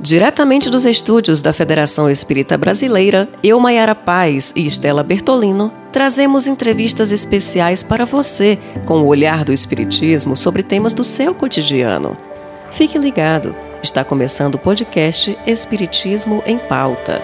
Diretamente dos estúdios da Federação Espírita Brasileira, eu, Maiara Paz e Estela Bertolino, trazemos entrevistas especiais para você com o olhar do Espiritismo sobre temas do seu cotidiano. Fique ligado, está começando o podcast Espiritismo em Pauta.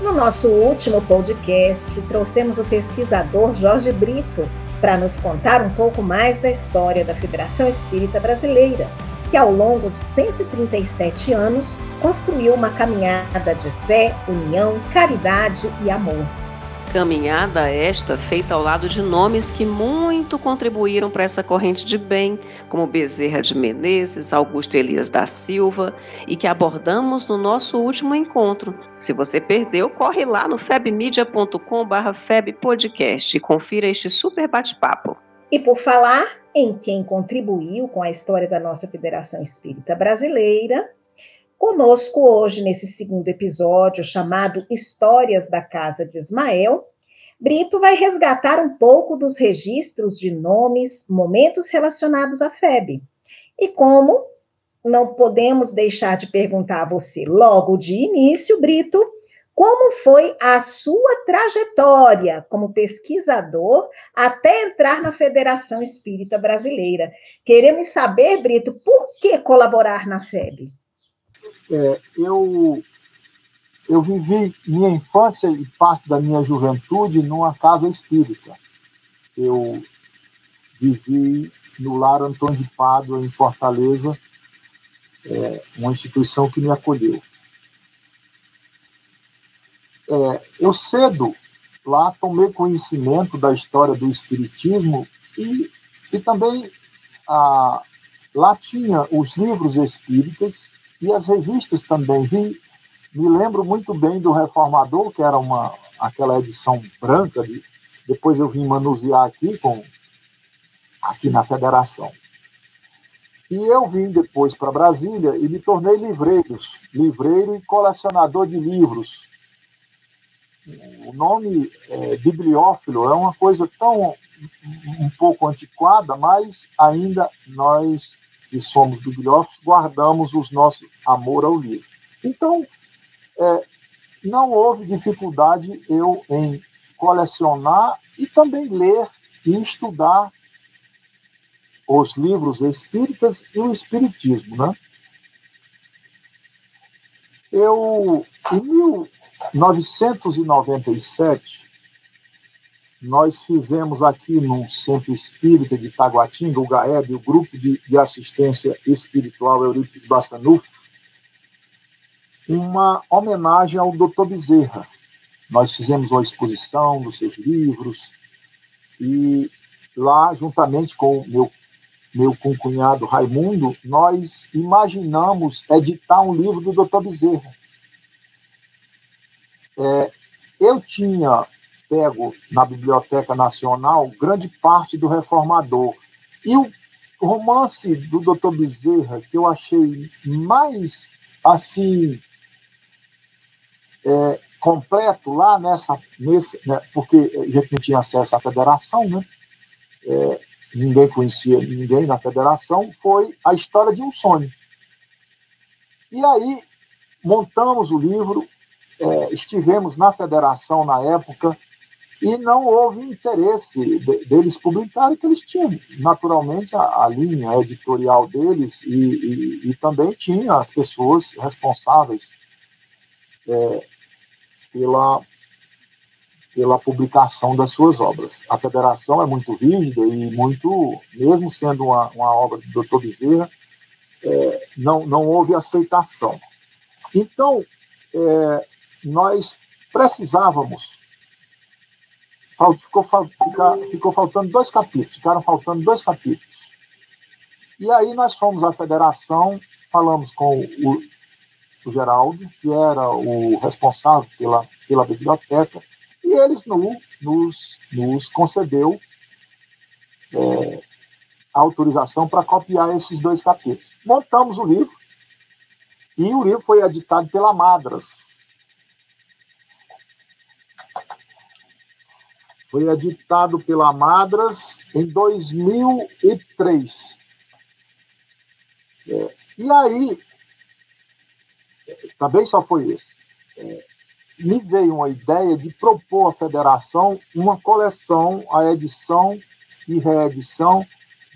No nosso último podcast, trouxemos o pesquisador Jorge Brito para nos contar um pouco mais da história da Federação Espírita Brasileira que ao longo de 137 anos construiu uma caminhada de fé, união, caridade e amor. Caminhada esta feita ao lado de nomes que muito contribuíram para essa corrente de bem, como Bezerra de Menezes, Augusto Elias da Silva, e que abordamos no nosso último encontro. Se você perdeu, corre lá no febmedia.com/febpodcast e confira este super bate-papo. E por falar em quem contribuiu com a história da nossa Federação Espírita Brasileira, conosco hoje nesse segundo episódio chamado Histórias da Casa de Ismael, Brito vai resgatar um pouco dos registros de nomes, momentos relacionados à FEB. E como não podemos deixar de perguntar a você logo de início, Brito, como foi a sua trajetória como pesquisador até entrar na Federação Espírita Brasileira? Queremos saber, Brito, por que colaborar na FEB? É, eu, eu vivi minha infância e parte da minha juventude numa casa espírita. Eu vivi no Lar Antônio de Pádua, em Fortaleza, é, uma instituição que me acolheu é, eu cedo lá tomei conhecimento da história do Espiritismo e, e também a, lá tinha os livros espíritas e as revistas também. Vi, me lembro muito bem do Reformador, que era uma aquela edição branca, de, depois eu vim manusear aqui com aqui na federação. E eu vim depois para Brasília e me tornei livreiro, livreiro e colecionador de livros o nome é, bibliófilo é uma coisa tão um pouco antiquada, mas ainda nós que somos bibliófilos guardamos os nossos amor ao livro. Então, é, não houve dificuldade eu em colecionar e também ler e estudar os livros espíritas e o espiritismo, né? Eu, em 1997, nós fizemos aqui no Centro Espírita de Taguatinga, o GAEB, o Grupo de, de Assistência Espiritual Eurípides Bastanuf, uma homenagem ao Dr. Bezerra. Nós fizemos uma exposição dos seus livros e lá, juntamente com meu, meu concunhado Raimundo, nós imaginamos editar um livro do Dr. Bezerra é, eu tinha pego na Biblioteca Nacional grande parte do Reformador. E o romance do Dr. Bezerra, que eu achei mais assim é, completo lá nessa, nesse, né, porque a gente não tinha acesso à federação, né? É, ninguém conhecia ninguém na federação, foi a história de um sonho. E aí montamos o livro, é, estivemos na federação na época e não houve interesse de, deles publicarem, que eles tinham naturalmente a, a linha editorial deles e, e, e, também tinha as pessoas responsáveis é, pela, pela publicação das suas obras. A federação é muito rígida e muito, mesmo sendo uma, uma obra do Dr. Bezerra, é, não, não houve aceitação. Então, é, nós precisávamos. Ficou, ficou faltando dois capítulos, ficaram faltando dois capítulos. E aí nós fomos à federação, falamos com o, o Geraldo, que era o responsável pela, pela biblioteca, e eles no, nos, nos concedeu é, a autorização para copiar esses dois capítulos. Montamos o livro, e o livro foi editado pela Madras, Foi editado pela Madras em 2003. É, e aí, também só foi esse. É, me veio uma ideia de propor à federação uma coleção, a edição e reedição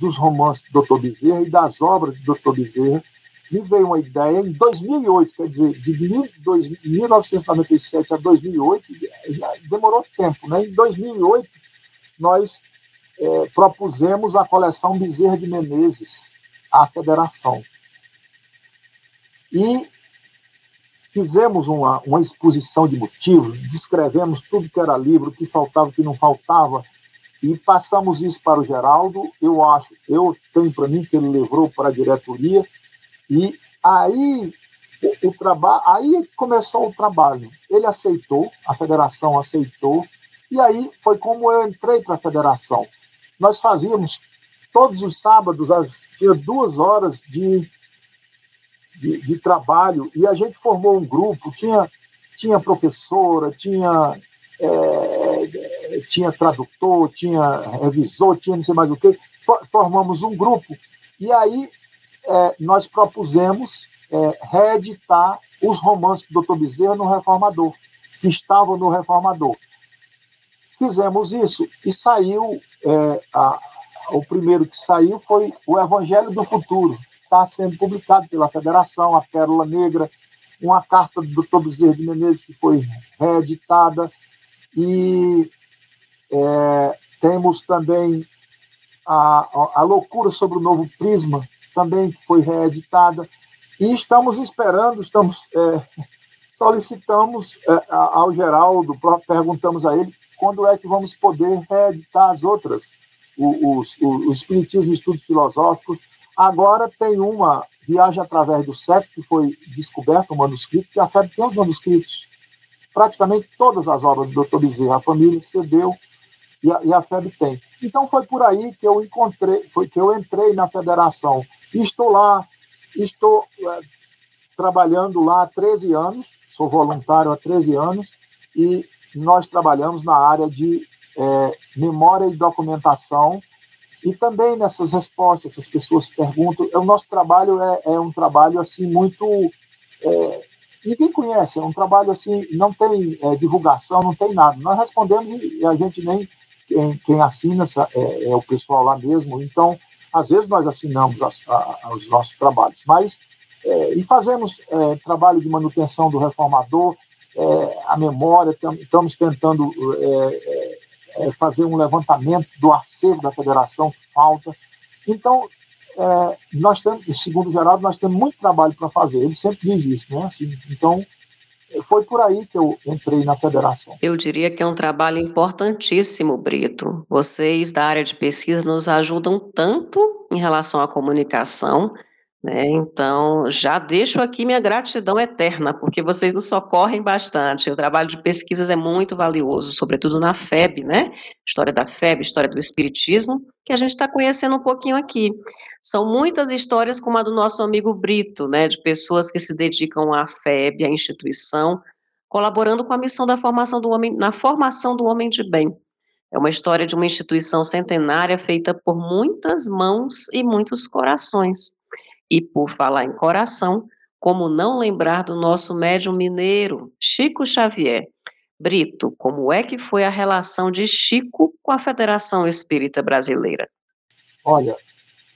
dos romances do Dr. Bezerra e das obras do Dr. Bezerra. Me veio uma ideia em 2008, quer dizer, de 1997 a 2008, já demorou tempo, né? Em 2008, nós é, propusemos a coleção Bezerra de Menezes à federação. E fizemos uma, uma exposição de motivos, descrevemos tudo que era livro, o que faltava, o que não faltava, e passamos isso para o Geraldo. Eu acho, eu tenho para mim que ele levou para a diretoria, e aí o, o trabalho, aí começou o trabalho. Ele aceitou, a federação aceitou, e aí foi como eu entrei para a federação. Nós fazíamos todos os sábados, tinha duas horas de de, de, trabalho e a gente formou um grupo, tinha, tinha professora, tinha, é, tinha tradutor, tinha revisor, tinha não sei mais o que, formamos um grupo e aí é, nós propusemos é, reeditar os romances do Dr. Bezerra no Reformador, que estavam no Reformador. Fizemos isso e saiu, é, a, o primeiro que saiu foi o Evangelho do Futuro, está sendo publicado pela Federação, a Pérola Negra, uma carta do Dr. Bezerra de Menezes que foi reeditada, e é, temos também a, a, Loucura sobre o Novo Prisma, também foi reeditada, e estamos esperando, estamos é, solicitamos é, ao Geraldo, perguntamos a ele quando é que vamos poder reeditar as outras, o, o, o, Espiritismo Estudos Filosóficos, Agora tem uma Viagem através do século, que foi descoberto um manuscrito, que a FEB tem os manuscritos. Praticamente todas as obras do Dr. Bezerra, a família cedeu e a, e a FEB tem. Então foi por aí que eu encontrei, foi que eu entrei na federação. Estou lá, estou é, trabalhando lá há 13 anos, sou voluntário há 13 anos, e nós trabalhamos na área de é, memória e documentação e também nessas respostas que as pessoas perguntam, o nosso trabalho é, é um trabalho assim muito é, ninguém conhece, é um trabalho assim não tem é, divulgação, não tem nada. Nós respondemos e a gente nem quem, quem assina é, é, o pessoal lá mesmo. Então, às vezes nós assinamos as, a, os nossos trabalhos, mas é, e fazemos é, trabalho de manutenção do reformador, a memória, estamos tentando é, fazer um levantamento do acervo da federação que falta. Então, é, nós temos, segundo o Geraldo, nós temos muito trabalho para fazer. Ele sempre diz isso, né? Assim, então, foi por aí que eu entrei na federação. Eu diria que é um trabalho importantíssimo, Brito. Vocês da área de pesquisa nos ajudam tanto em relação à comunicação, né? Então, já deixo aqui minha gratidão eterna, porque vocês nos socorrem bastante. O trabalho de pesquisas é muito valioso, sobretudo na FEB, né? História da FEB, história do Espiritismo, que a gente está conhecendo um pouquinho aqui. São muitas histórias, como a do nosso amigo Brito, né? De pessoas que se dedicam à FEB, à instituição, colaborando com a missão da formação do homem, na formação do homem de bem. É uma história de uma instituição centenária feita por muitas mãos e muitos corações. E por falar em coração, como não lembrar do nosso médium mineiro, Chico Xavier? Brito, como é que foi a relação de Chico com a Federação Espírita Brasileira? Olha,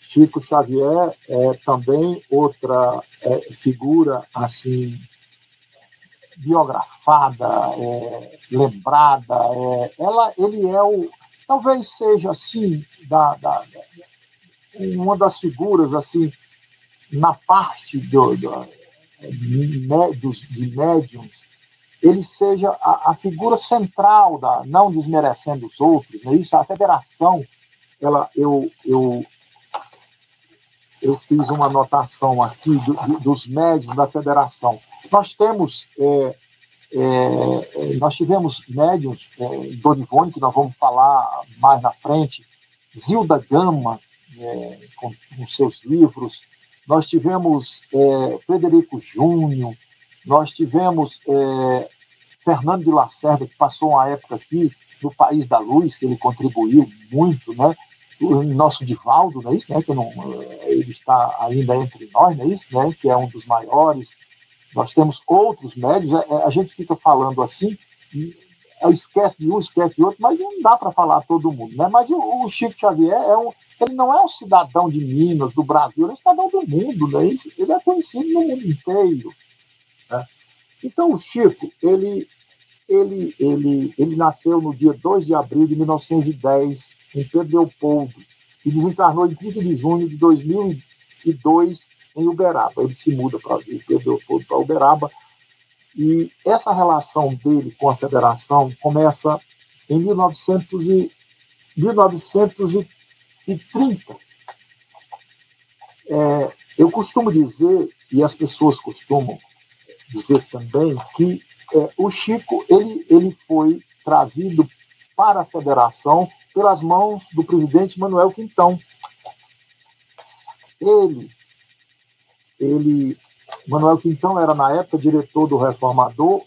Chico Xavier é também outra é, figura assim biografada, é, lembrada. É, ela, ele é o, talvez seja assim da, da, uma das figuras assim na parte do, do, de, dos, de médiums, ele seja a, a, figura central, da, não desmerecendo os outros, né? isso, a federação, ela, eu, eu, eu fiz uma anotação aqui do, do, dos médios da federação. Nós temos, é, é, nós tivemos médiums, é, Dona Ivone, que nós vamos falar mais na frente, Zilda Gama, é, com, com seus livros, nós tivemos é, Frederico Júnior, nós tivemos é, Fernando de Lacerda, que passou uma época aqui no País da Luz, que ele contribuiu muito, né? o nosso Divaldo, não é isso, né? Que não, ele está ainda entre nós, não é isso, né? Que é um dos maiores. Nós temos outros médios. A, é, a gente fica falando assim, esquece de um, esquece de outro, mas não dá para falar todo mundo, né? Mas o, o, Chico Xavier é um, ele não é um cidadão de Minas, do Brasil, ele é um cidadão do mundo, né? Ele, ele é conhecido no mundo inteiro. Né? Então o Chico, ele, ele, ele, ele nasceu no dia 2 de abril de 1910 em Pedro Leopoldo e desencarnou em 30 de junho de 2002 em Uberaba. Ele se muda para Pedro Leopoldo para Uberaba e essa relação dele com a federação começa em 1900 e, 1930. É, eu costumo dizer, e as pessoas costumam dizer também, que é, o Chico ele, ele foi trazido para a federação pelas mãos do presidente Manuel Quintão. Ele, ele Manuel Quintão era, na época, diretor do Reformador,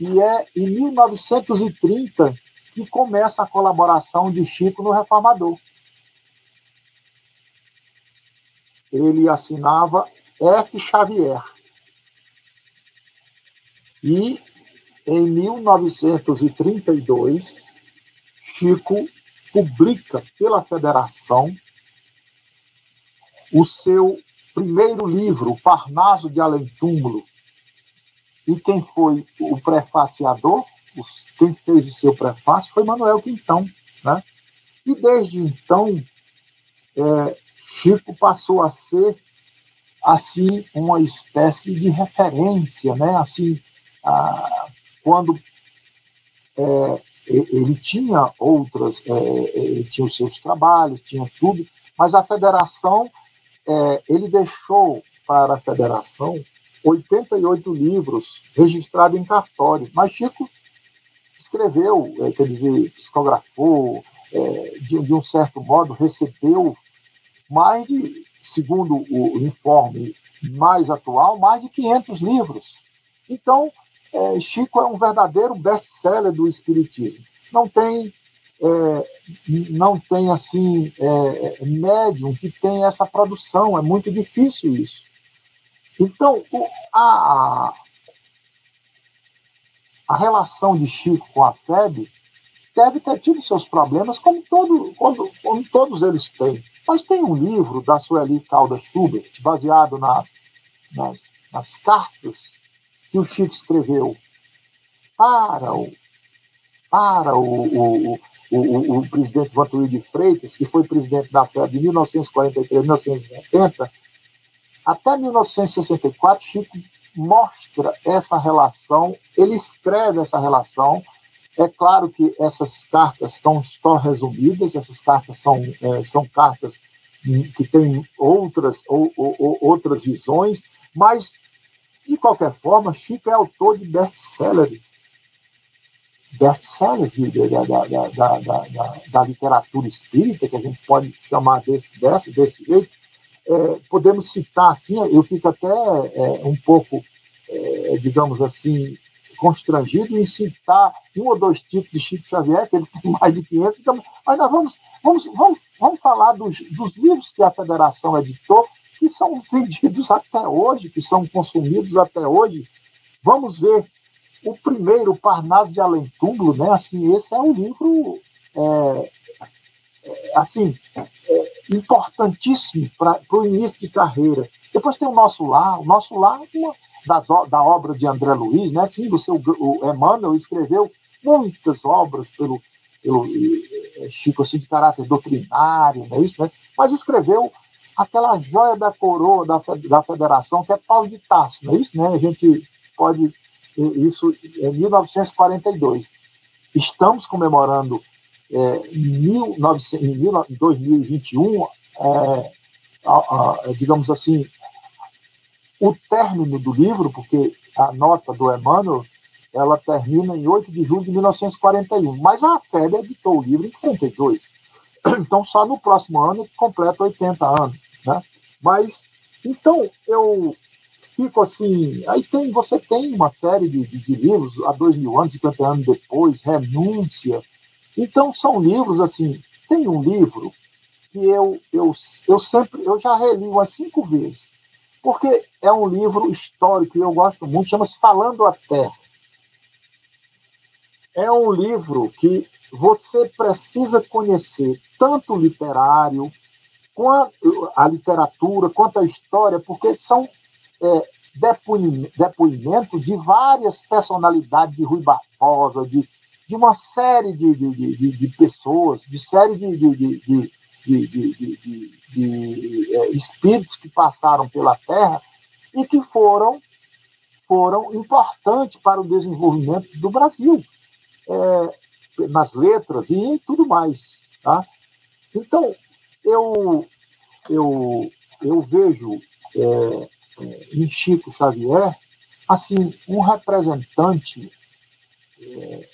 e é em 1930 que começa a colaboração de Chico no Reformador. Ele assinava F. Xavier. E em 1932, Chico publica pela Federação o seu primeiro livro, O Parnaso de Além Túmulo. E quem foi o prefaciador, quem fez o seu prefácio, foi Manuel Quintão. Né? E desde então, é, Chico passou a ser assim uma espécie de referência, né? Assim, quando é, ele tinha outras, é, ele tinha os seus trabalhos, tinha tudo, mas a federação é, ele deixou para a federação 88 livros registrados em cartório. Mas Chico escreveu, é, quer dizer, psicografou, é, de, de, um certo modo, recebeu mais de, segundo o informe mais atual, mais de 500 livros. Então, é, Chico é um verdadeiro best-seller do Espiritismo. Não tem é, não tem assim é, médium que tem essa produção, é muito difícil isso. Então, o, a, a relação de Chico com a FEB deve ter tido seus problemas, como, todo, como, como todos eles têm. Mas tem um livro da Sueli Calda Schubert, baseado na, nas, nas cartas que o Chico escreveu para o, para o, o, o, o, presidente Vantuí Freitas, que foi presidente da FED de 1943 a 1970, até 1964, Chico mostra essa relação, ele escreve essa relação. É claro que essas cartas estão só resumidas, essas cartas são, é, são cartas que têm outras, ou, ou, outras visões, mas, de qualquer forma, Chico é autor de best-sellers best-seller da, da, da, da, da, literatura espírita, que a gente pode chamar desse, desse, desse jeito, é, podemos citar assim, eu fico até é, um pouco, é, digamos assim, constrangido em citar um ou dois tipos de Chico Xavier, que ele tem mais de 500, então, mas nós vamos, vamos, vamos, vamos falar dos, dos livros que a federação editou, que são vendidos até hoje, que são consumidos até hoje. Vamos ver o primeiro, Parnaso de Além Túmulo, né? Assim, esse é um livro é, é, assim é, importantíssimo para o início de carreira. Depois tem o Nosso Lar, o Nosso Lar é uma das, da obra de André Luiz, né? Sim, o seu o Emmanuel escreveu muitas obras pelo, pelo é, Chico assim, de caráter doutrinário, não é isso, né? Mas escreveu aquela joia da coroa da, da federação, que é Paulo de Tarso, não é isso, né? A gente pode isso em 1942. Estamos comemorando é, em 2021, é, a, a, digamos assim, o término do livro, porque a nota do Emmanuel ela termina em 8 de julho de 1941, mas a FEB editou o livro em 42. Então, só no próximo ano completa 80 anos. Né? Mas, então, eu fico assim. Aí tem, você tem uma série de, de, de livros, há dois mil anos, 50 anos depois, Renúncia. Então, são livros assim. Tem um livro que eu, eu, eu sempre, eu já reli umas cinco vezes, porque é um livro histórico e eu gosto muito, chama-se Falando a Terra. É um livro que você precisa conhecer tanto literário, quanto a literatura, quanto a história, porque são é, depoimentos de várias personalidades de Rui Barbosa, de, de uma série de, de, de, de pessoas, de série de, de, de, é, espíritos que passaram pela Terra e que foram, foram importantes para o desenvolvimento do Brasil, é, nas letras e tudo mais. Tá? Então, eu, eu, eu vejo é, em Chico Xavier, assim, um representante, é,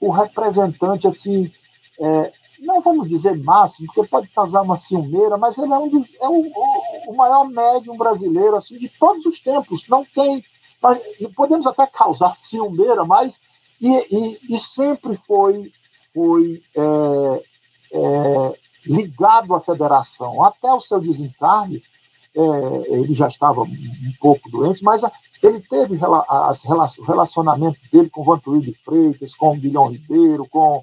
o representante, assim, é, não vamos dizer máximo, porque pode causar uma ciumeira, mas ele é, um dos, é o, o, maior médium brasileiro, assim, de todos os tempos. Não tem, podemos até causar ciumeira, mas e, e, e sempre foi, foi é, é, ligado à federação, até o seu desencarne, é, ele já estava um pouco doente, mas ele teve as, o relacionamento dele com Vantuí de Freitas, com Guilhão Ribeiro, com,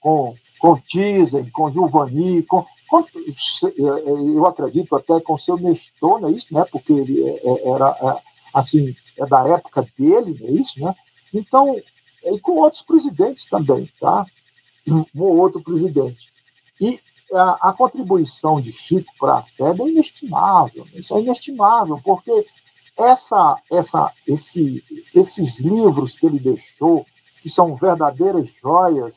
com, com Tizen, com Giovanni, com, com, é, é, eu acredito até com seu Nestor, não é isso, né? porque ele é, era assim, é da época dele, não é isso, né? Então, e com outros presidentes também, tá? Um ou outro presidente. E a, a contribuição de Chico para a FEB é inestimável, isso é inestimável, porque essa, essa, esse, esses livros que ele deixou, que são verdadeiras joias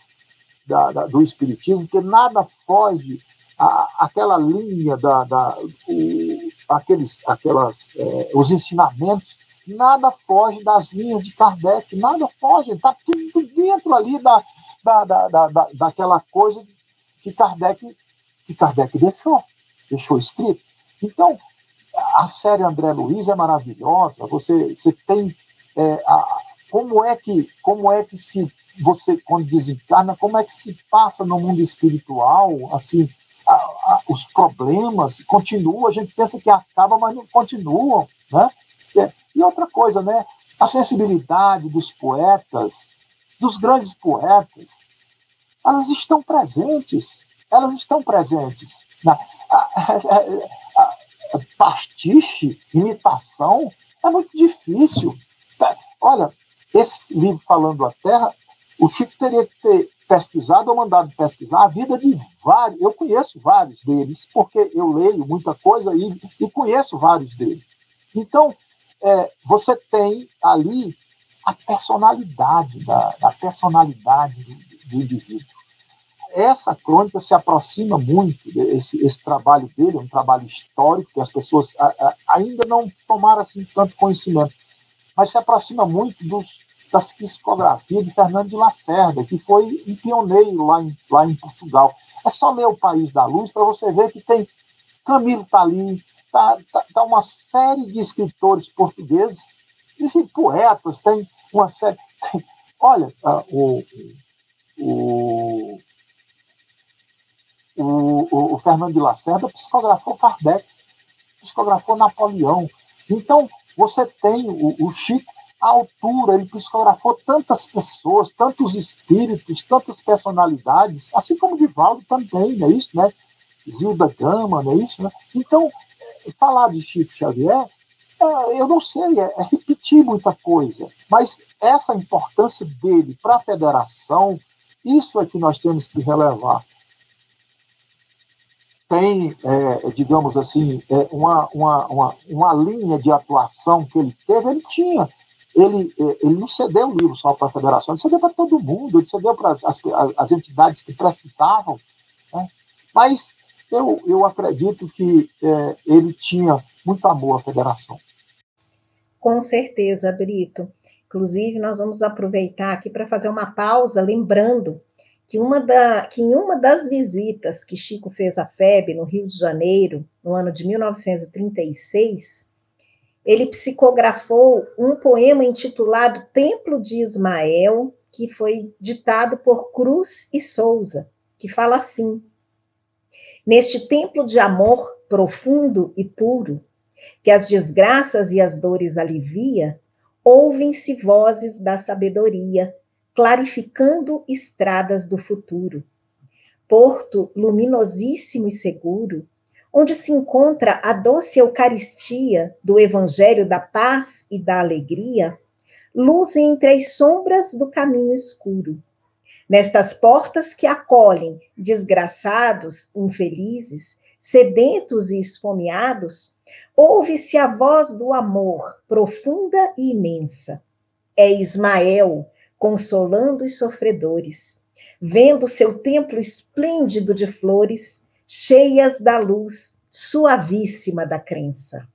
da, da, do Espiritismo, que nada foge a, aquela linha da, da o, aqueles, aquelas, é, os ensinamentos, nada foge das linhas de Kardec, nada foge, está tudo dentro ali da, da, da, da, daquela coisa que Kardec que Kardec deixou, deixou escrito. Então, a série André Luiz é maravilhosa. Você, você tem é, a, como é que como é que se você quando desencarna como é que se passa no mundo espiritual assim a, a, os problemas continuam a gente pensa que acaba mas não continuam né é, e outra coisa né a sensibilidade dos poetas dos grandes poetas elas estão presentes elas estão presentes. Na, pastiche, imitação, é muito difícil. Tá, olha, esse livro falando a Terra, o Chico teria que ter pesquisado ou mandado pesquisar a vida de vários. Eu conheço vários deles, porque eu leio muita coisa e, e conheço vários deles. Então, é, você tem ali a personalidade da, da personalidade do, do indivíduo essa crônica se aproxima muito, esse, esse trabalho dele, é um trabalho histórico, que as pessoas a, a, ainda não tomaram assim, tanto conhecimento, mas se aproxima muito dos, das psicografias de Fernando de Lacerda, que foi um pioneiro lá em, lá em Portugal. É só ler O País da Luz para você ver que tem Camilo está ali, tá, tá, tá, uma série de escritores portugueses, e poetas, tem uma série. olha, uh, o, o o, o, o Fernando de Lacerda psicografou Kardec, psicografou Napoleão. Então, você tem o, o Chico à altura, ele psicografou tantas pessoas, tantos espíritos, tantas personalidades, assim como Divaldo também, não é isso, né? Zilda Gama, não é isso, né? Então, falar de Chico Xavier, é, eu não sei, é, é repetir muita coisa, mas essa importância dele para a federação, isso é que nós temos que relevar tem, é, digamos assim, é, uma, uma, uma, uma, linha de atuação que ele teve, ele tinha. Ele, é, ele não cedeu o livro só para a federação, ele cedeu para todo mundo, ele cedeu para as, as, as entidades que precisavam. Né? Mas eu, eu acredito que é, ele tinha muito amor à federação. Com certeza, Brito. Inclusive, nós vamos aproveitar aqui para fazer uma pausa, lembrando que, uma da, que em uma das visitas que Chico fez à FEB no Rio de Janeiro, no ano de 1936, ele psicografou um poema intitulado Templo de Ismael, que foi ditado por Cruz e Souza, que fala assim: Neste templo de amor profundo e puro, que as desgraças e as dores alivia, ouvem-se vozes da sabedoria, clarificando estradas do futuro. Porto luminosíssimo e seguro, onde se encontra a doce Eucaristia do Evangelho da paz e da alegria, luz entre as sombras do caminho escuro. Nestas portas que acolhem desgraçados, infelizes, sedentos e esfomeados, ouve-se a voz do amor, profunda e imensa. É Ismael consolando os sofredores, vendo seu templo esplêndido de flores, cheias da luz suavíssima da crença.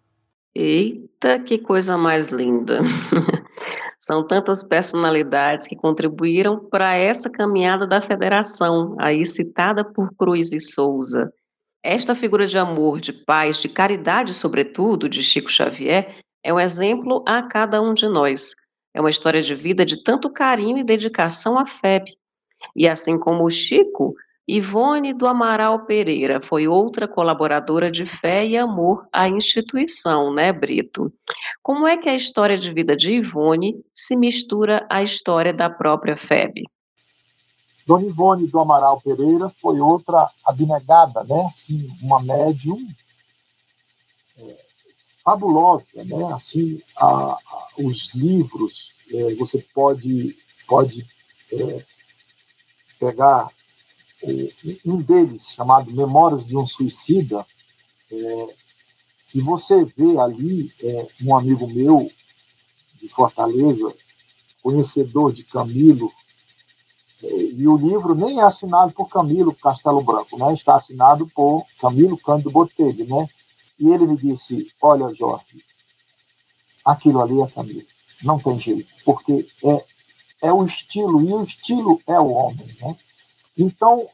Eita, que coisa mais linda! São tantas personalidades que contribuíram para essa caminhada da federação, aí citada por Cruz e Souza. Esta figura de amor, de paz, de caridade, sobretudo, de Chico Xavier, é um exemplo a cada um de nós. É uma história de vida de tanto carinho e dedicação à FEB. E assim como o Chico, Ivone do Amaral Pereira foi outra colaboradora de fé e amor à instituição, né, Brito? Como é que a história de vida de Ivone se mistura à história da própria FEB? Dona Ivone do Amaral Pereira foi outra abnegada, né? Assim, uma médium é, fabulosa, né? Assim, a, a, os livros, é, você pode, pode é, pegar um deles, chamado Memórias de um Suicida, é, e você vê ali é, um amigo meu de Fortaleza, conhecedor de Camilo, é, e o livro nem é assinado por Camilo Castelo Branco, né? está assinado por Camilo Cândido Botelho, né? E ele me disse, olha, Jorge, aquilo ali é Camilo, não tem jeito, porque é, é o estilo, e o estilo é o homem, né? Então,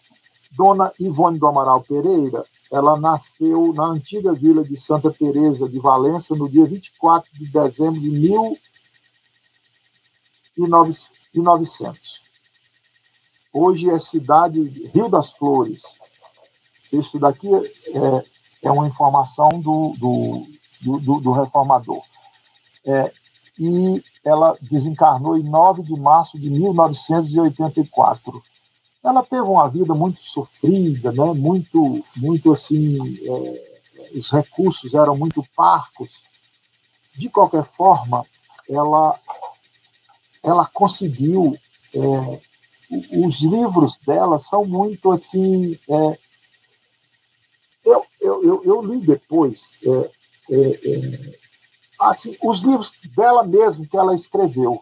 Dona Ivone do Amaral Pereira, ela nasceu na antiga vila de Santa Teresa de Valença no dia 24 de dezembro de 1900. Hoje é cidade Rio das Flores. Isso daqui é, é uma informação do, do, do, do reformador. É, e ela desencarnou em 9 de março de 1984 ela teve uma vida muito sofrida, né? muito, muito assim, é, os recursos eram muito parcos. De qualquer forma, ela, ela conseguiu. É, os livros dela são muito assim. É, eu, eu, eu, eu, li depois é, é, é, assim, os livros dela mesmo que ela escreveu.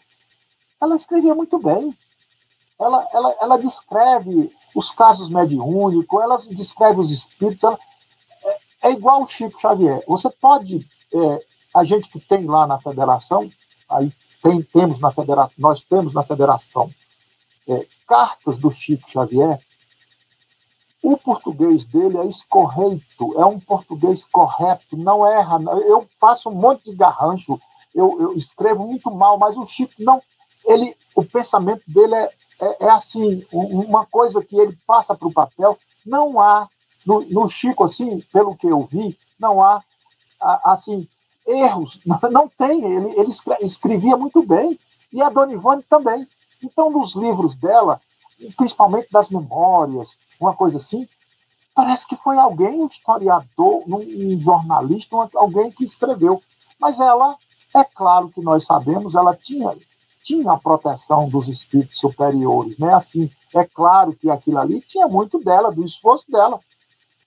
Ela escrevia muito bem ela, ela, ela descreve os casos mediúnicos, ela descreve os espíritos. Ela, é, é, igual o Chico Xavier. Você pode, é, a gente que tem lá na federação, aí tem, temos na federação, nós temos na federação é, cartas do Chico Xavier. O português dele é escorreito, é um português correto, não erra. Eu faço um monte de garrancho, eu, eu escrevo muito mal, mas o Chico não. Ele, o pensamento dele é, é, é assim, uma coisa que ele passa para o papel, não há, no, no, Chico, assim, pelo que eu vi, não há, assim, erros, não tem, ele, ele escrevia muito bem, e a Dona Ivone também. Então, nos livros dela, principalmente das memórias, uma coisa assim, parece que foi alguém, um historiador, um jornalista, alguém que escreveu. Mas ela, é claro que nós sabemos, ela tinha tinha a proteção dos espíritos superiores, né? Assim, é claro que aquilo ali tinha muito dela, do esforço dela.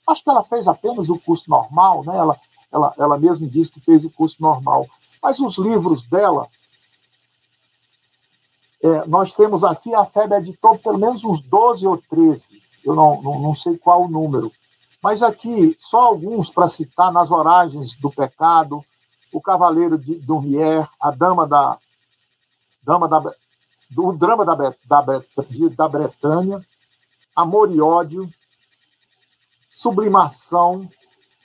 Acho que ela fez apenas o curso normal, né? Ela, ela, ela mesma disse que fez o curso normal. Mas os livros dela, é, nós temos aqui, a FEB editou pelo menos uns 12 ou 13, eu não, não, não sei qual o número. Mas aqui, só alguns para citar, nas Oragens do Pecado, O Cavaleiro de Dormier, A Dama da, Dama da, do drama da, da, da Bretanha, Amor e Ódio, Sublimação,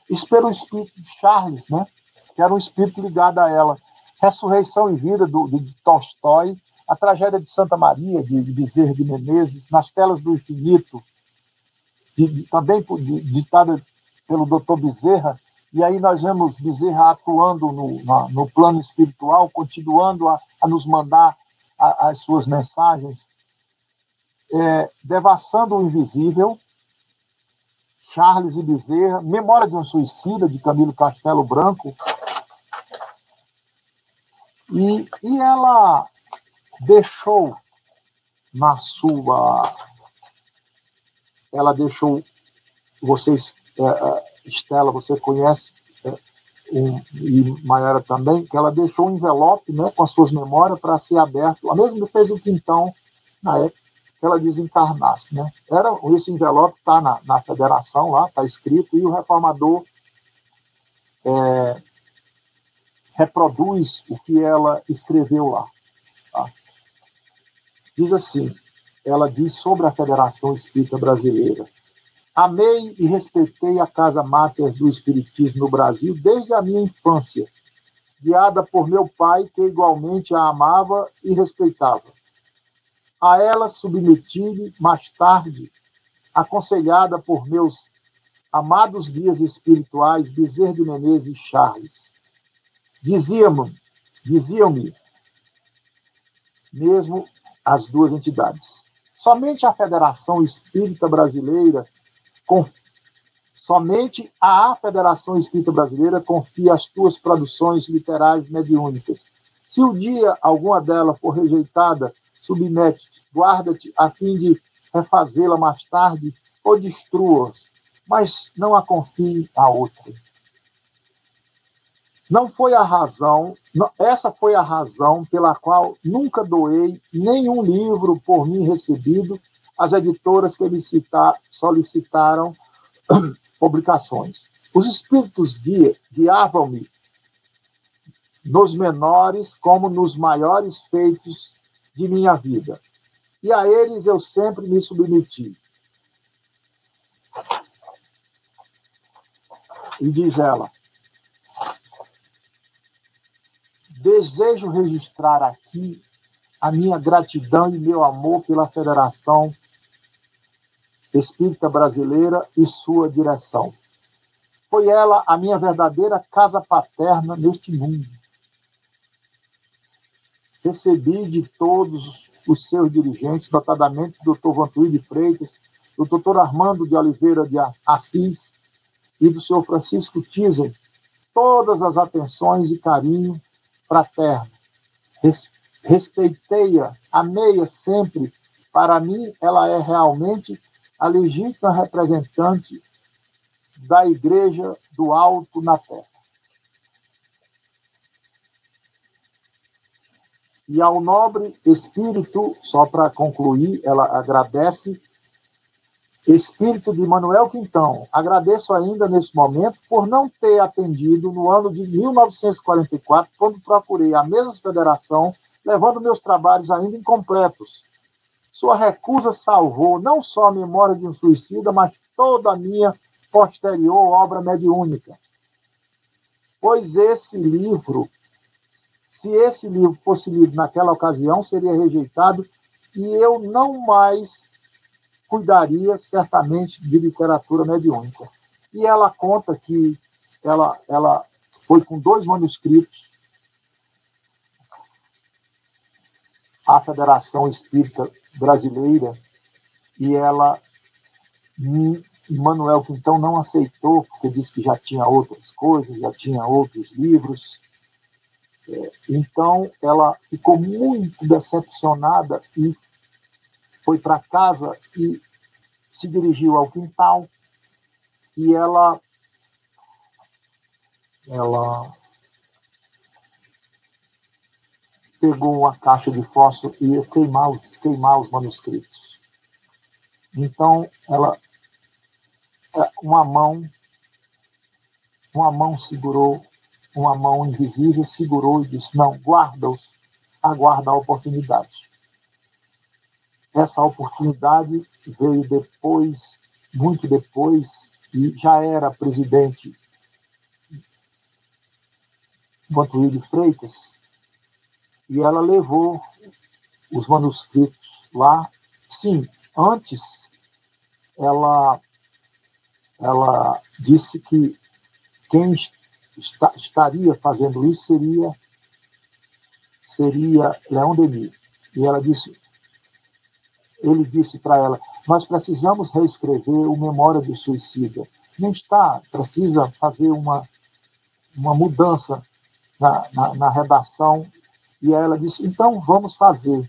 isso pelo espírito de Charles, né? que era um espírito ligado a ela. Ressurreição e Vida, do, de Tolstói, A Tragédia de Santa Maria, de, de Bezerra de Menezes, Nas Telas do Infinito, de, também ditada pelo doutor Bezerra, e aí nós vemos Bezerra atuando no, na, no plano espiritual, continuando a, a nos mandar a, as suas mensagens, é, Devassando o Invisível, Charles e Bezerra, Memória de um Suicida, de Camilo Castelo Branco, e, e ela deixou na sua. Ela deixou. Vocês, é, é, Estela, você conhece, é, um, e Maiara também, que ela deixou um envelope né, com as suas memórias para ser aberto, a mesma fez o quintão na época que ela desencarnasse. Né? Era, esse envelope está na, na federação lá, está escrito, e o reformador é, reproduz o que ela escreveu lá. Tá? Diz assim: ela diz sobre a Federação Espírita Brasileira. Amei e respeitei a Casa Máter do Espiritismo no Brasil desde a minha infância, guiada por meu pai, que igualmente a amava e respeitava. A ela submeti mais tarde, aconselhada por meus amados guias espirituais Bezerra de Menezes e Charles. Diziam-me, diziam-me, mesmo as duas entidades. Somente a Federação Espírita Brasileira, somente a Federação Espírita Brasileira confia as tuas produções literárias mediúnicas. Se um dia alguma delas for rejeitada, submete-te, guarda-te a fim de refazê-la mais tarde ou destrua-os, mas não a confie a outra. Não foi a razão, essa foi a razão pela qual nunca doei nenhum livro por mim recebido às editoras que citar, solicitaram publicações. Os espíritos guia, guiavam-me nos menores como nos maiores feitos de minha vida. E a eles eu sempre me submeti. E diz ela: Desejo registrar aqui a minha gratidão e meu amor pela Federação Espírita Brasileira e sua direção. Foi ela a minha verdadeira casa paterna neste mundo. Recebi de todos os seus dirigentes, notadamente do Dr. Vantuí de Freitas, do Dr. Armando de Oliveira de Assis e do senhor Francisco Tizen, todas as atenções e carinho fraterno. Respeitei-a, amei-a sempre. Para mim, ela é realmente a legítima representante da Igreja do Alto na Terra. E ao nobre espírito, só para concluir, ela agradece Espírito de Manuel Quintão, agradeço ainda neste momento por não ter atendido no ano de 1944, quando procurei a mesma federação, levando meus trabalhos ainda incompletos. Sua recusa salvou não só a memória de um suicida, mas toda a minha posterior obra mediúnica. Pois esse livro, se esse livro fosse lido naquela ocasião, seria rejeitado e eu não mais cuidaria certamente de literatura mediúnica. E ela conta que ela, ela foi com dois manuscritos à Federação Espírita Brasileira e ela Manuel Quintão não aceitou porque disse que já tinha outras coisas, já tinha outros livros. É, então ela ficou muito decepcionada e foi para casa e se dirigiu ao quintal e ela ela pegou uma caixa de fósforo e ia queimar, queimar os manuscritos. Então, ela, é, uma mão, uma mão segurou, uma mão invisível segurou e disse: Não, guarda-os, aguarda a oportunidade. Essa oportunidade veio depois, muito depois, e já era presidente Vantuí de Freitas, e ela levou os manuscritos lá. Sim, antes ela ela disse que quem está, estaria fazendo isso seria seria Leon Denis. E ela disse, ele disse para ela, nós precisamos reescrever o Memória do Suicida. Não está, precisa fazer uma, uma mudança na, na, na redação. E ela disse, então vamos fazer.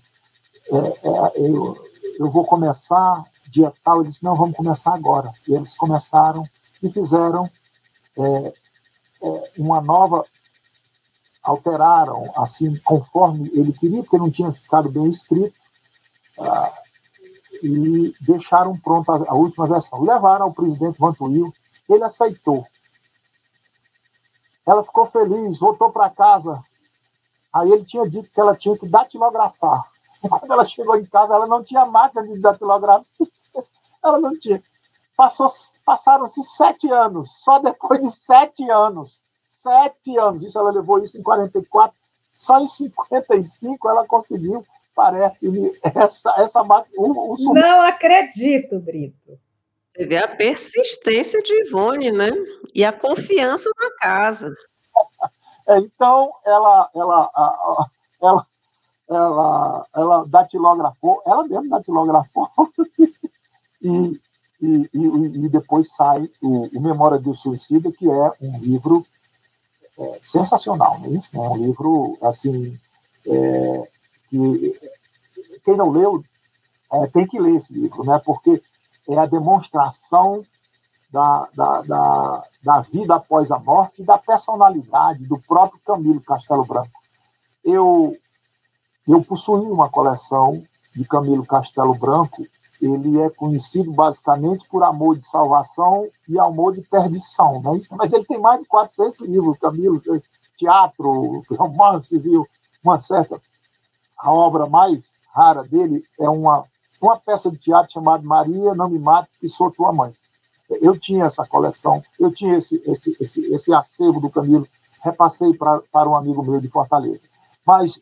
É, é, eu, eu vou começar dia tal. Ele disse, não, vamos começar agora. E eles começaram e fizeram é, é, uma nova, alteraram, assim, conforme ele queria, porque não tinha ficado bem escrito, e deixaram pronta a, última versão. Levaram ao presidente Vantuil, ele aceitou. Ela ficou feliz, voltou para casa. Aí ele tinha dito que ela tinha que datilografar. Quando ela chegou em casa, ela não tinha máquina de datilografia. Ela não tinha. Passou, passaram-se sete anos, só depois de sete anos. Sete anos. Isso ela levou isso em 44. Só em 55 ela conseguiu, parece, essa, essa o, o Não acredito, Brito. Você vê a persistência de Ivone, né? E a confiança na casa. É, então, ela, ela, ela, ela, ela, ela datilografou, ela mesmo datilografou e, e, e, e depois sai o, o, Memória do Suicida, que é um livro é, sensacional, né? é um livro assim é, que quem não leu é, tem que ler esse livro, né? Porque é a demonstração da, da, da, da, vida após a morte e da personalidade do próprio Camilo Castelo Branco. Eu, eu possuí uma coleção de Camilo Castelo Branco ele é conhecido basicamente por amor de salvação e amor de perdição, né? mas ele tem mais de 400 livros, Camilo, teatro, romances e uma certa. A obra mais rara dele é uma, uma peça de teatro chamada Maria, não me mates, que sou tua mãe. Eu tinha essa coleção, eu tinha esse, esse, esse, esse acervo do Camilo, repassei pra, para um amigo meu de Fortaleza. Mas,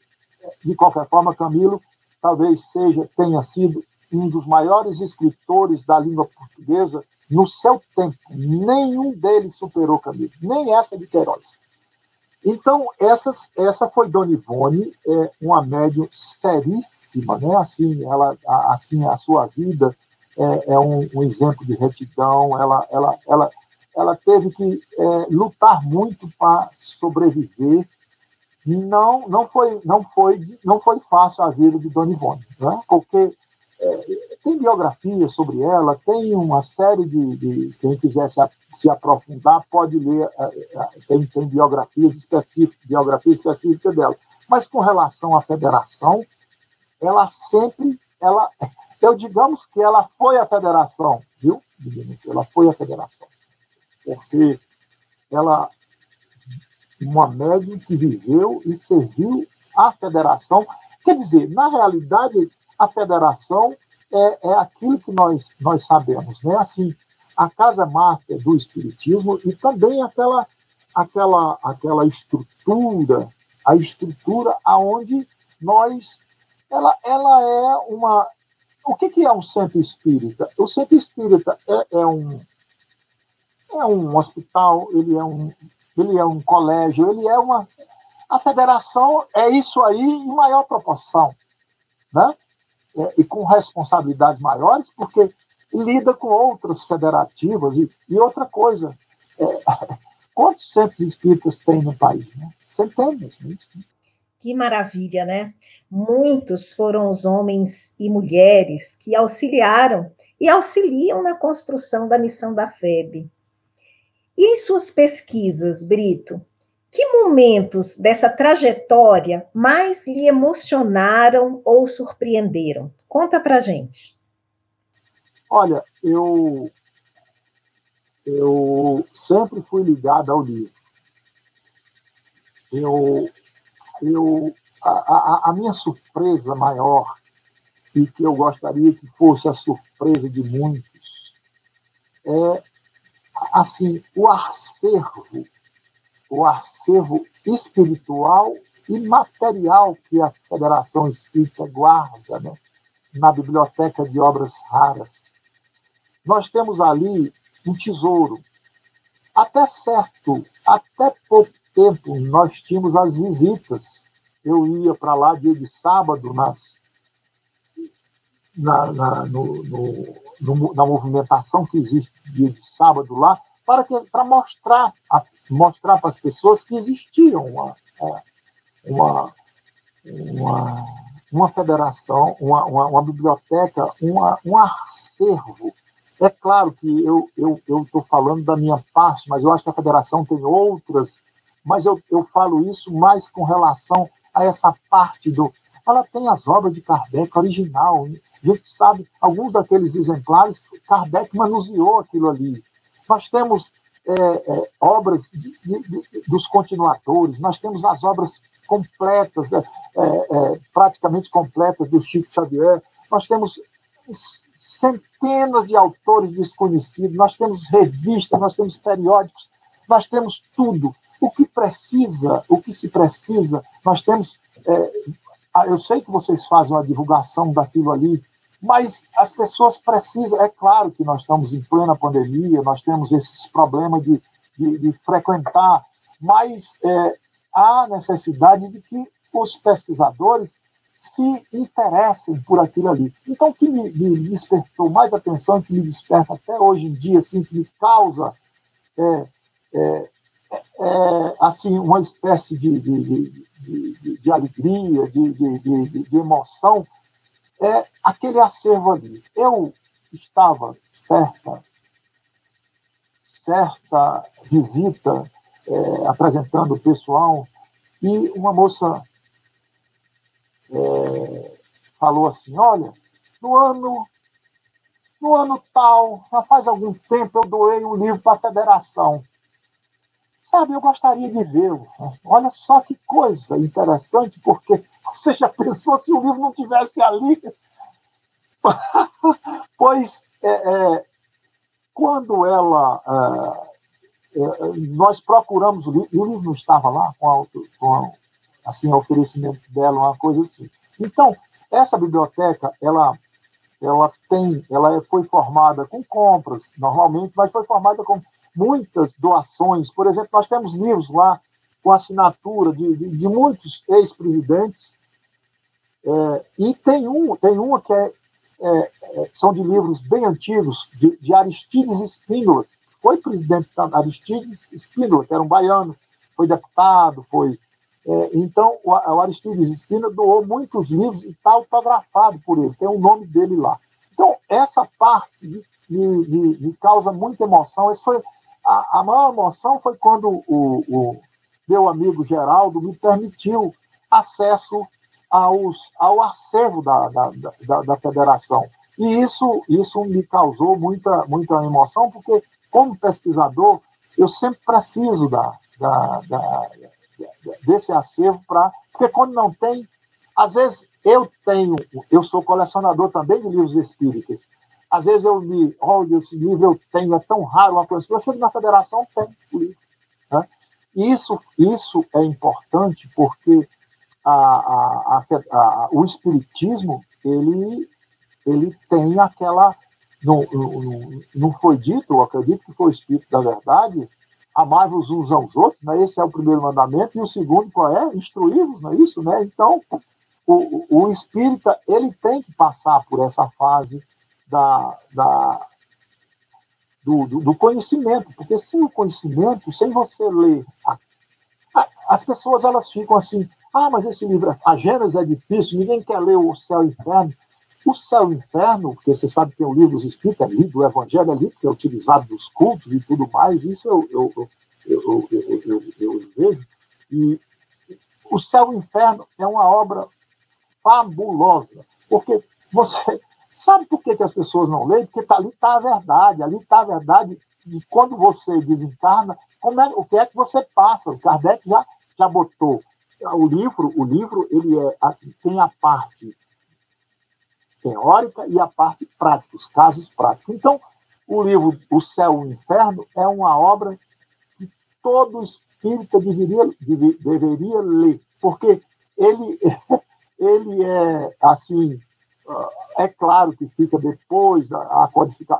de qualquer forma, Camilo talvez seja tenha sido um dos maiores escritores da língua portuguesa no seu tempo. Nenhum deles superou Camilo, nem essa de Queiroz. Então, essas, essa foi Dona Ivone, é, uma médium seríssima, né? assim, ela, a, assim, a sua vida é, é um, um, exemplo de retidão, ela, ela, ela, ela teve que é, lutar muito para sobreviver, não, não, foi, não, foi, não foi fácil a vida de Dona Ivone, né? porque tem biografia sobre ela, tem uma série de. de quem quiser se, se, aprofundar pode ler, é, é, tem, tem biografias específicas, biografia específica dela. Mas com relação à federação, ela sempre. Ela, eu digamos que ela foi a federação, viu? Ela foi a federação. Porque ela, uma médium que viveu e serviu a federação. Quer dizer, na realidade, a federação é, é aquilo que nós, nós sabemos, né? Assim, a casa máter do espiritismo e também aquela aquela aquela estrutura, a estrutura aonde nós ela ela é uma o que, que é um centro espírita? O centro espírita é, é um é um hospital, ele é um ele é um colégio, ele é uma a federação é isso aí em maior proporção, né? É, e com responsabilidades maiores, porque lida com outras federativas. E, e outra coisa, é, quantos centros espíritas tem no país? Né? Centenas. Né? Que maravilha, né? Muitos foram os homens e mulheres que auxiliaram e auxiliam na construção da missão da FEB. E em suas pesquisas, Brito, que momentos dessa trajetória mais lhe emocionaram ou surpreenderam? Conta pra gente. Olha, eu eu sempre fui ligado ao livro. Eu, eu a, a, a minha surpresa maior e que eu gostaria que fosse a surpresa de muitos é assim o acervo o acervo espiritual e material que a Federação Espírita guarda né, na Biblioteca de Obras Raras. Nós temos ali um tesouro. Até certo, até pouco tempo, nós tínhamos as visitas. Eu ia para lá dia de sábado, nas, na, na, no, no, no, na movimentação que existe dia de sábado lá, para, que, para mostrar, a, mostrar para as pessoas que existia uma, uma, uma, uma federação, uma, uma, uma biblioteca, uma, um acervo. É claro que eu estou eu, eu falando da minha parte, mas eu acho que a federação tem outras, mas eu, eu falo isso mais com relação a essa parte do. Ela tem as obras de Kardec original. A gente sabe, alguns daqueles exemplares, Kardec manuseou aquilo ali. Nós temos é, é, obras de, de, dos continuadores, nós temos as obras completas, né, é, é, praticamente completas do Chico Xavier, nós temos centenas de autores desconhecidos, nós temos revistas, nós temos periódicos, nós temos tudo. O que precisa, o que se precisa, nós temos. É, eu sei que vocês fazem a divulgação daquilo ali, mas as pessoas precisam. É claro que nós estamos em plena pandemia, nós temos esses problemas de, de, de frequentar, mas é, há necessidade de que os pesquisadores se interessem por aquilo ali. Então, o que me, me despertou mais atenção, que me desperta até hoje em dia, assim, que me causa é, é, é assim, uma espécie de, de, de, de alegria, de emoção, é aquele acervo ali. Eu estava certa, certa visita é, apresentando o pessoal, e uma moça é, falou assim: Olha, no ano, no ano tal, já faz algum tempo, eu doei um livro para a federação. Sabe, eu gostaria de vê-lo. Olha só que coisa interessante, porque você já pensou se o livro não tivesse ali? pois, é, é, quando ela é, é, nós procuramos o livro, e o livro não estava lá com, auto, com assim, oferecimento dela, uma coisa assim. Então, essa biblioteca, ela, ela tem, ela foi formada com compras, normalmente, mas foi formada com muitas doações. Por exemplo, nós temos livros lá com assinatura de, de, de muitos ex-presidentes, é, e tem um, tem uma que é, é, é são de livros bem antigos, de, de Aristides Espíndola, foi presidente Aristides Espínola, que era um baiano, foi deputado, foi. É, então, o, o Aristides Espínola doou muitos livros e está autografado por ele, tem o nome dele lá. Então, essa parte me, me, me causa muita emoção. Esse foi, a, a maior emoção foi quando o, o meu amigo Geraldo me permitiu acesso aos, ao acervo da, da, da, da, federação. E isso, isso me causou muita, muita emoção, porque como pesquisador, eu sempre preciso da, da, da desse acervo para. Porque quando não tem, às vezes eu tenho, eu sou colecionador também de livros espíritas. Às vezes eu me, olha, esse livro eu tenho, é tão raro, uma coisa. Eu chego na federação, tem o livro. Né? Isso, isso é importante porque a, a, a, o espiritismo ele, ele tem aquela não, não, não foi dito, eu acredito que foi o Espírito da verdade, amar-vos uns aos outros, né? esse é o primeiro mandamento, e o segundo qual é? Instruí-vos, não é isso? Né? Então, o, o espírita ele tem que passar por essa fase da, da, do, do, do conhecimento, porque sem o conhecimento, sem você ler, a, a, as pessoas elas ficam assim, ah, mas esse livro, a Gênesis é difícil, ninguém quer ler o céu e o inferno. O céu e o inferno, porque você sabe que tem o livro dos Espíritos ali, do Evangelho ali, que é utilizado nos cultos e tudo mais, isso eu, eu, eu, eu, eu vejo. E o céu e o inferno é uma obra fabulosa, porque você sabe por que, que as pessoas não leem? Porque tá, ali está a verdade, ali está a verdade de quando você desencarna, como é, o que é que você passa. O Kardec já, já botou o livro, o livro ele é tem a parte teórica e a parte prática, os casos práticos. Então, o livro O Céu e o Inferno é uma obra que todo espírita deveria, deve, deveria ler, porque ele, ele é assim. É claro que fica depois a, a.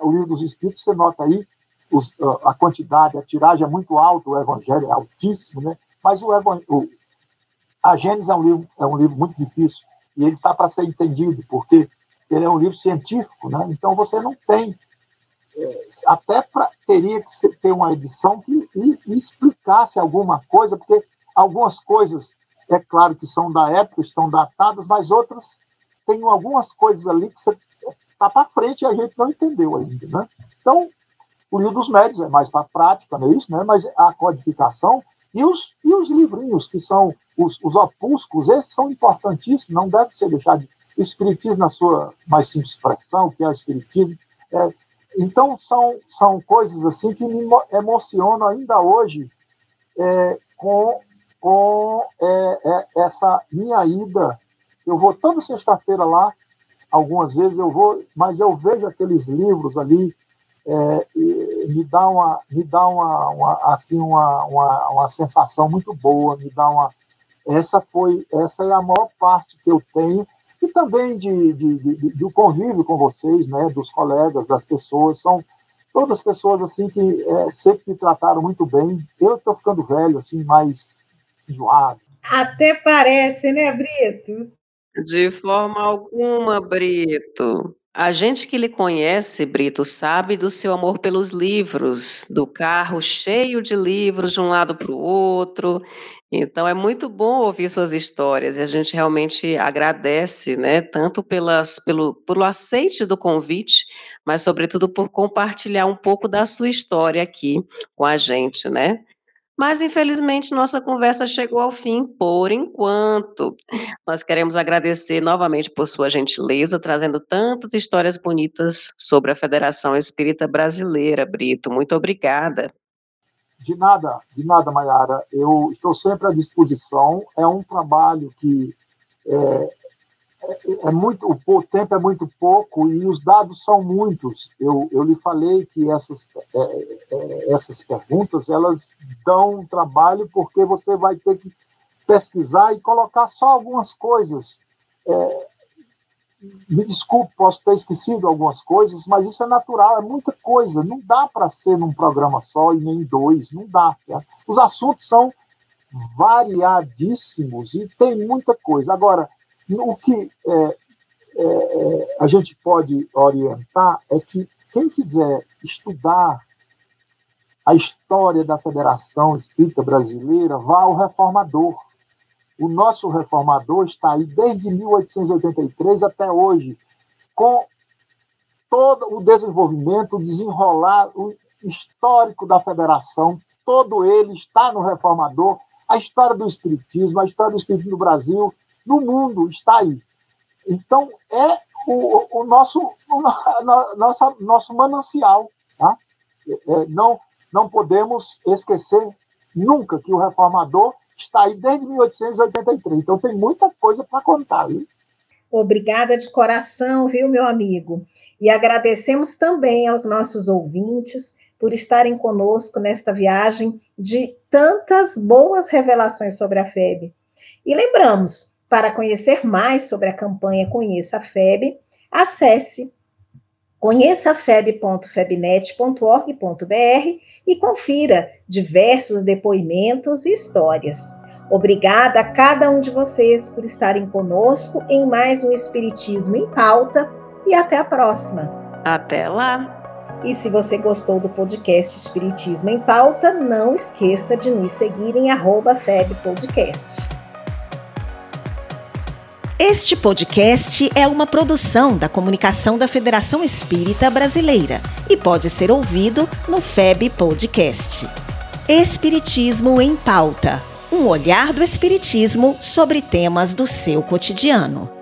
O livro dos Espíritos, você nota aí, os, a quantidade, a tiragem é muito alta, o Evangelho é altíssimo, né? mas o, o a Gênesis é um livro, é um livro muito difícil e ele está para ser entendido, porque ele é um livro científico, né? então você não tem. É, até pra, teria que ter uma edição que e, e explicasse alguma coisa, porque algumas coisas, é claro que são da época, estão datadas, mas outras tem algumas coisas ali que você está para frente e a gente não entendeu ainda. Né? Então, o livro dos médios é mais para a prática, não é isso? Né? Mas a codificação e os, e os livrinhos, que são os, os opúsculos, esses são importantíssimos, não deve ser deixado. O Espiritismo, na sua mais simples expressão, que é o Espiritismo. É, então, são, são coisas assim que me emocionam ainda hoje é, com, com é, é essa minha ida. Eu vou toda sexta-feira lá, algumas vezes eu vou, mas eu vejo aqueles livros ali é, me dá uma me dá uma, uma assim uma, uma, uma, sensação muito boa me dá uma essa foi essa é a maior parte que eu tenho e também de, de, de, de do convívio com vocês né dos colegas das pessoas são todas pessoas assim que é, sempre me trataram muito bem eu estou ficando velho assim mais enjoado. Até parece né Brito de forma alguma Brito a gente que lhe conhece, Brito, sabe do seu amor pelos livros, do carro cheio de livros de um lado para o outro. Então é muito bom ouvir suas histórias e a gente realmente agradece, né, tanto pelas, pelo, pelo aceite do convite, mas sobretudo por compartilhar um pouco da sua história aqui com a gente, né? Mas, infelizmente, nossa conversa chegou ao fim por enquanto. Nós queremos agradecer novamente por sua gentileza, trazendo tantas histórias bonitas sobre a Federação Espírita Brasileira, Brito. Muito obrigada. De nada, de nada, Mayara. Eu estou sempre à disposição. É um trabalho que é, é, muito, o tempo é muito pouco e os dados são muitos. Eu, eu lhe falei que essas, é, é, essas perguntas elas dão trabalho porque você vai ter que pesquisar e colocar só algumas coisas. É, me desculpe, posso ter esquecido algumas coisas, mas isso é natural, é muita coisa. Não dá para ser num programa só e nem dois, não dá. Tá? Os assuntos são variadíssimos e tem muita coisa. Agora, o que é, é, é, a gente pode orientar é que quem quiser estudar a história da Federação Espírita Brasileira, vá ao reformador. O nosso reformador está aí desde 1883 até hoje, com todo o desenvolvimento, o desenrolar, o histórico da federação, todo ele está no reformador. A história do Espiritismo, a história do Espiritismo do Brasil, no mundo, está aí. Então, é o, o nosso, o, nossa, nosso manancial. Tá? É, é, não, não podemos esquecer nunca que o reformador está aí desde 1883. Então, tem muita coisa para contar. Obrigada de coração, viu, meu amigo? E agradecemos também aos nossos ouvintes por estarem conosco nesta viagem de tantas boas revelações sobre a FEB. E lembramos, para conhecer mais sobre a campanha Conheça a FEB, acesse conheçafeb.febnet.org.br e confira diversos depoimentos e histórias. Obrigada a cada um de vocês por estarem conosco em mais um Espiritismo em Pauta e até a próxima. Até lá! E se você gostou do podcast Espiritismo em Pauta, não esqueça de nos seguir em arroba FebPodcast. Este podcast é uma produção da comunicação da Federação Espírita Brasileira e pode ser ouvido no FEB Podcast. Espiritismo em Pauta um olhar do Espiritismo sobre temas do seu cotidiano.